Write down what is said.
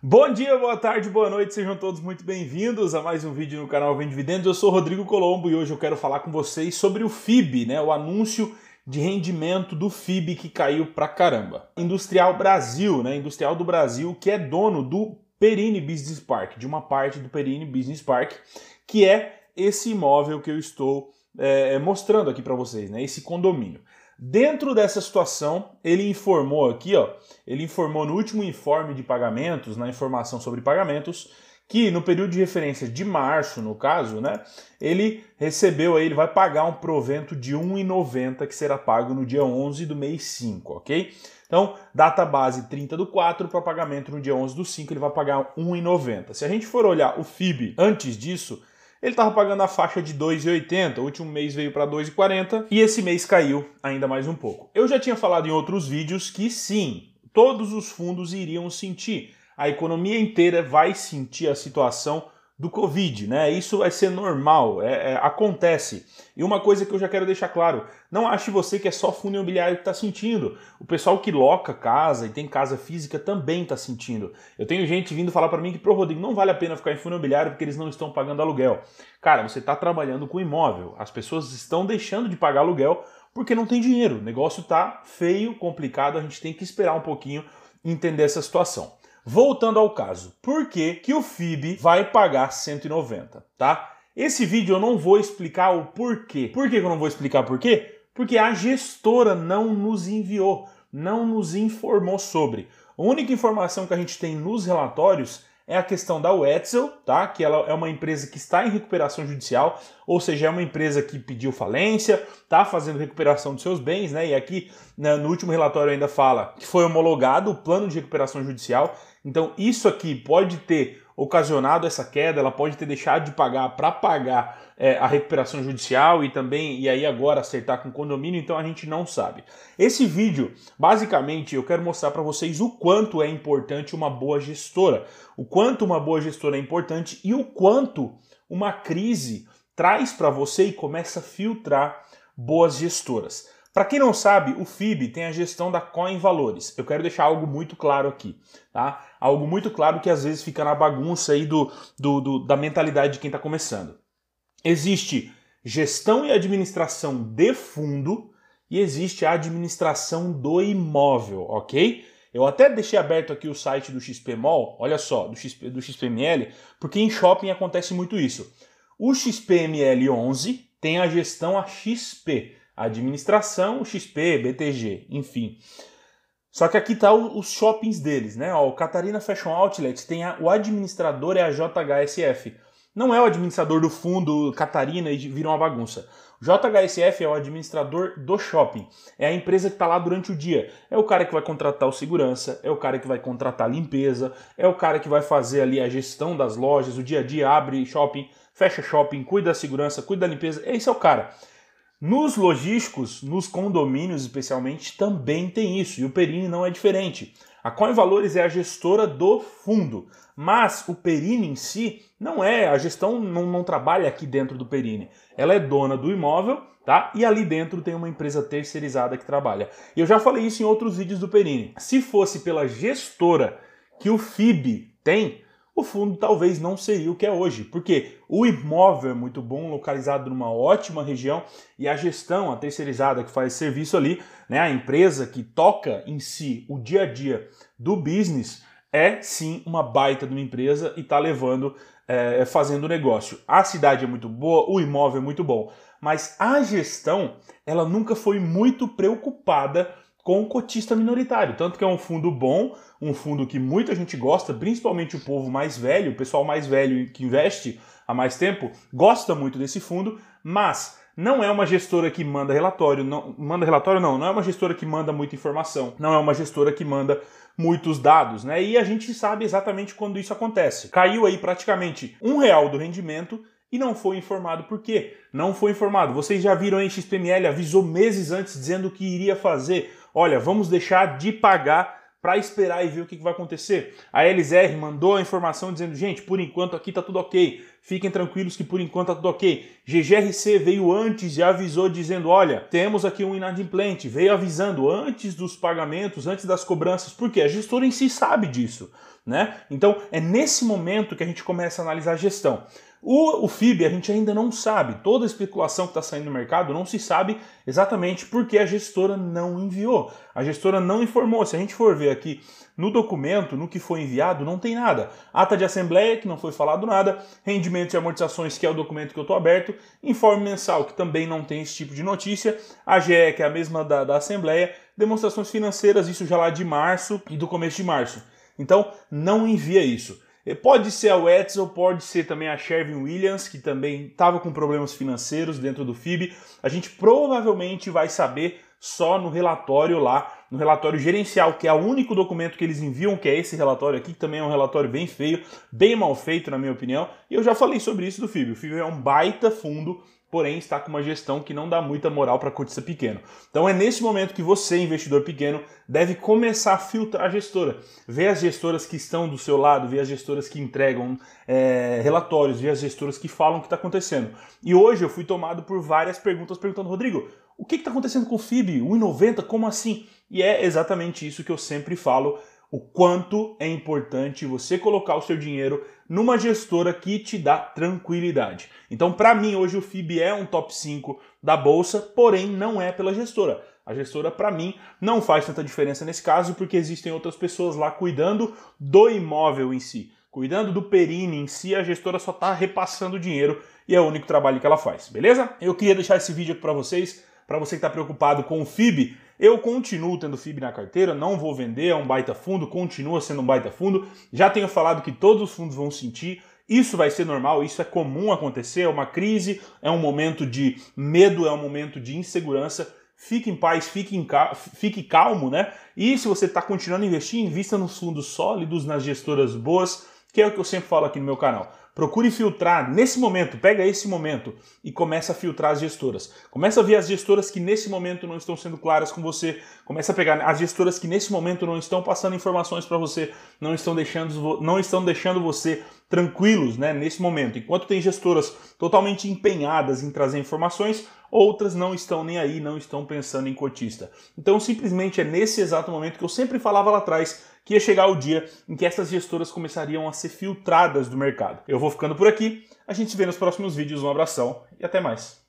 Bom dia, boa tarde, boa noite, sejam todos muito bem-vindos a mais um vídeo no canal Vem Dividendos. Eu sou Rodrigo Colombo e hoje eu quero falar com vocês sobre o FIB, né, o anúncio de rendimento do FIB que caiu pra caramba. Industrial Brasil, né, Industrial do Brasil, que é dono do Perini Business Park, de uma parte do Perini Business Park, que é esse imóvel que eu estou é, mostrando aqui para vocês, né, esse condomínio. Dentro dessa situação, ele informou aqui, ó, ele informou no último informe de pagamentos, na informação sobre pagamentos, que no período de referência de março, no caso, né, ele recebeu aí, ele vai pagar um provento de R$ 1,90 que será pago no dia 11 do mês 5, ok? Então, data base 30 do 4 para pagamento no dia 11 do 5, ele vai pagar R$ 1,90. Se a gente for olhar o FIB antes disso, ele estava pagando a faixa de 2,80, o último mês veio para 2,40 e esse mês caiu ainda mais um pouco. Eu já tinha falado em outros vídeos que sim, todos os fundos iriam sentir, a economia inteira vai sentir a situação do Covid, né? Isso vai ser normal, é, é, acontece. E uma coisa que eu já quero deixar claro: não ache você que é só fundo imobiliário que está sentindo. O pessoal que loca casa e tem casa física também está sentindo. Eu tenho gente vindo falar para mim que, pro Rodrigo, não vale a pena ficar em fundo imobiliário porque eles não estão pagando aluguel. Cara, você está trabalhando com imóvel, as pessoas estão deixando de pagar aluguel porque não tem dinheiro. O negócio está feio, complicado, a gente tem que esperar um pouquinho entender essa situação. Voltando ao caso, por que, que o FIB vai pagar 190, tá? Esse vídeo eu não vou explicar o porquê. Por que eu não vou explicar por quê? Porque a gestora não nos enviou, não nos informou sobre. A única informação que a gente tem nos relatórios é a questão da Wetzel, tá? Que ela é uma empresa que está em recuperação judicial, ou seja, é uma empresa que pediu falência, está fazendo recuperação dos seus bens, né? E aqui né, no último relatório ainda fala que foi homologado o plano de recuperação judicial. Então isso aqui pode ter ocasionado essa queda, ela pode ter deixado de pagar para pagar é, a recuperação judicial e também, e aí agora acertar com o condomínio, então a gente não sabe. Esse vídeo, basicamente, eu quero mostrar para vocês o quanto é importante uma boa gestora, o quanto uma boa gestora é importante e o quanto uma crise traz para você e começa a filtrar boas gestoras. Para quem não sabe, o FIB tem a gestão da Coin Valores. Eu quero deixar algo muito claro aqui, tá? Algo muito claro que às vezes fica na bagunça aí do, do, do da mentalidade de quem está começando. Existe gestão e administração de fundo e existe a administração do imóvel, ok? Eu até deixei aberto aqui o site do XPMOL, olha só, do, XP, do XPML, porque em shopping acontece muito isso. O XPML 11 tem a gestão a XP, administração, XP, BTG, enfim. Só que aqui tá os shoppings deles, né? Ó, o Catarina Fashion Outlet tem a, o administrador é a JHSF. Não é o administrador do fundo Catarina e vira uma bagunça. JHSF é o administrador do shopping. É a empresa que está lá durante o dia. É o cara que vai contratar o segurança, é o cara que vai contratar a limpeza, é o cara que vai fazer ali a gestão das lojas, o dia a dia abre shopping, fecha shopping, cuida da segurança, cuida da limpeza. Esse é o cara. Nos logísticos, nos condomínios especialmente, também tem isso, e o Perini não é diferente. A Coin Valores é a gestora do fundo, mas o Perini em si não é, a gestão não, não trabalha aqui dentro do Perini. Ela é dona do imóvel, tá? E ali dentro tem uma empresa terceirizada que trabalha. E eu já falei isso em outros vídeos do Perini. Se fosse pela gestora que o FIB tem, o fundo talvez não seria o que é hoje, porque o imóvel é muito bom, localizado numa ótima região e a gestão, a terceirizada que faz serviço ali, né, a empresa que toca em si o dia a dia do business, é sim uma baita de uma empresa e está levando, é, fazendo negócio. A cidade é muito boa, o imóvel é muito bom, mas a gestão ela nunca foi muito preocupada com o cotista minoritário. Tanto que é um fundo bom, um fundo que muita gente gosta, principalmente o povo mais velho, o pessoal mais velho que investe há mais tempo, gosta muito desse fundo, mas não é uma gestora que manda relatório, não manda relatório não, não é uma gestora que manda muita informação, não é uma gestora que manda muitos dados, né? E a gente sabe exatamente quando isso acontece. Caiu aí praticamente um real do rendimento e não foi informado por quê? Não foi informado. Vocês já viram aí XPML avisou meses antes dizendo que iria fazer olha, vamos deixar de pagar para esperar e ver o que, vai acontecer. A LZR mandou a informação dizendo, gente, por enquanto aqui tá tudo ok. Fiquem tranquilos que por enquanto tá tudo ok. GGRC veio antes e avisou dizendo, olha, temos aqui um inadimplente. Veio avisando antes dos pagamentos, antes das cobranças. Porque a gestora em si sabe disso. Né? Então é nesse momento que a gente começa a analisar a gestão. O, o FIB a gente ainda não sabe, toda a especulação que está saindo no mercado não se sabe exatamente porque a gestora não enviou. A gestora não informou. Se a gente for ver aqui no documento, no que foi enviado, não tem nada. Ata de assembleia, que não foi falado nada, rendimentos e amortizações, que é o documento que eu estou aberto, informe mensal, que também não tem esse tipo de notícia, AGE, que é a mesma da, da assembleia, demonstrações financeiras, isso já lá de março e do começo de março. Então, não envia isso. Pode ser a Wetzel, pode ser também a Sherwin Williams, que também estava com problemas financeiros dentro do FIB. A gente provavelmente vai saber só no relatório lá, no relatório gerencial, que é o único documento que eles enviam, que é esse relatório aqui, que também é um relatório bem feio, bem mal feito, na minha opinião. E eu já falei sobre isso do FIB. O FIB é um baita fundo porém está com uma gestão que não dá muita moral para cotista pequeno. Então é nesse momento que você, investidor pequeno, deve começar a filtrar a gestora. Ver as gestoras que estão do seu lado, ver as gestoras que entregam é, relatórios, ver as gestoras que falam o que está acontecendo. E hoje eu fui tomado por várias perguntas perguntando, Rodrigo, o que está acontecendo com o FIB? 1,90? Como assim? E é exatamente isso que eu sempre falo o quanto é importante você colocar o seu dinheiro numa gestora que te dá tranquilidade. Então, para mim, hoje o FIB é um top 5 da bolsa, porém não é pela gestora. A gestora, para mim, não faz tanta diferença nesse caso, porque existem outras pessoas lá cuidando do imóvel em si. Cuidando do perine em si, a gestora só está repassando dinheiro e é o único trabalho que ela faz, beleza? Eu queria deixar esse vídeo aqui para vocês, para você que está preocupado com o FIB, eu continuo tendo FIB na carteira, não vou vender, é um baita fundo, continua sendo um baita fundo. Já tenho falado que todos os fundos vão sentir. Isso vai ser normal, isso é comum acontecer, é uma crise, é um momento de medo, é um momento de insegurança. Fique em paz, fique, em cal fique calmo, né? E se você está continuando a investir, invista nos fundos sólidos, nas gestoras boas, que é o que eu sempre falo aqui no meu canal. Procure filtrar nesse momento, pega esse momento e começa a filtrar as gestoras. Começa a ver as gestoras que nesse momento não estão sendo claras com você. Começa a pegar as gestoras que nesse momento não estão passando informações para você, não estão deixando, não estão deixando você tranquilos, né, nesse momento. Enquanto tem gestoras totalmente empenhadas em trazer informações, outras não estão nem aí, não estão pensando em cotista. Então, simplesmente é nesse exato momento que eu sempre falava lá atrás que ia chegar o dia em que essas gestoras começariam a ser filtradas do mercado. Eu vou ficando por aqui, a gente se vê nos próximos vídeos, um abração e até mais.